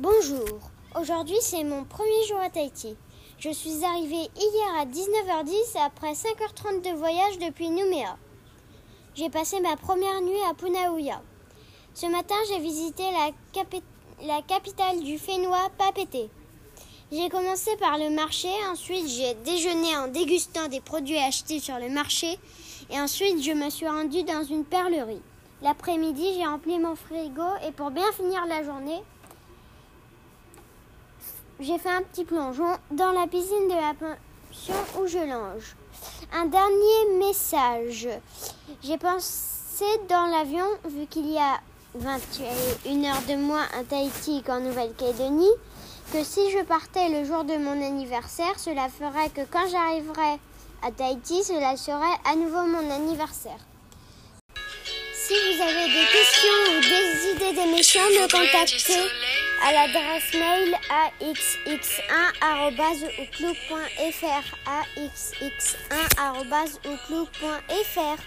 Bonjour, aujourd'hui c'est mon premier jour à Tahiti. Je suis arrivée hier à 19h10 après 5h30 de voyage depuis Nouméa. J'ai passé ma première nuit à Punaouia. Ce matin j'ai visité la, la, capitale du Fénois, Papété. J'ai commencé par le marché, ensuite j'ai déjeuné en dégustant des produits achetés sur le marché et ensuite je me suis rendue dans une perlerie. L'après-midi j'ai rempli mon frigo et pour bien finir la journée, j'ai fait un petit plongeon dans la piscine de la pension où je longe. Un dernier message. J'ai pensé dans l'avion, vu qu'il y a 21 heures de moins à Tahiti qu'en Nouvelle-Calédonie, que si je partais le jour de mon anniversaire, cela ferait que quand j'arriverais à Tahiti, cela serait à nouveau mon anniversaire. Si vous avez des questions d'émission, me contactez à l'adresse mail axx1.outlook.fr axx1.outlook.fr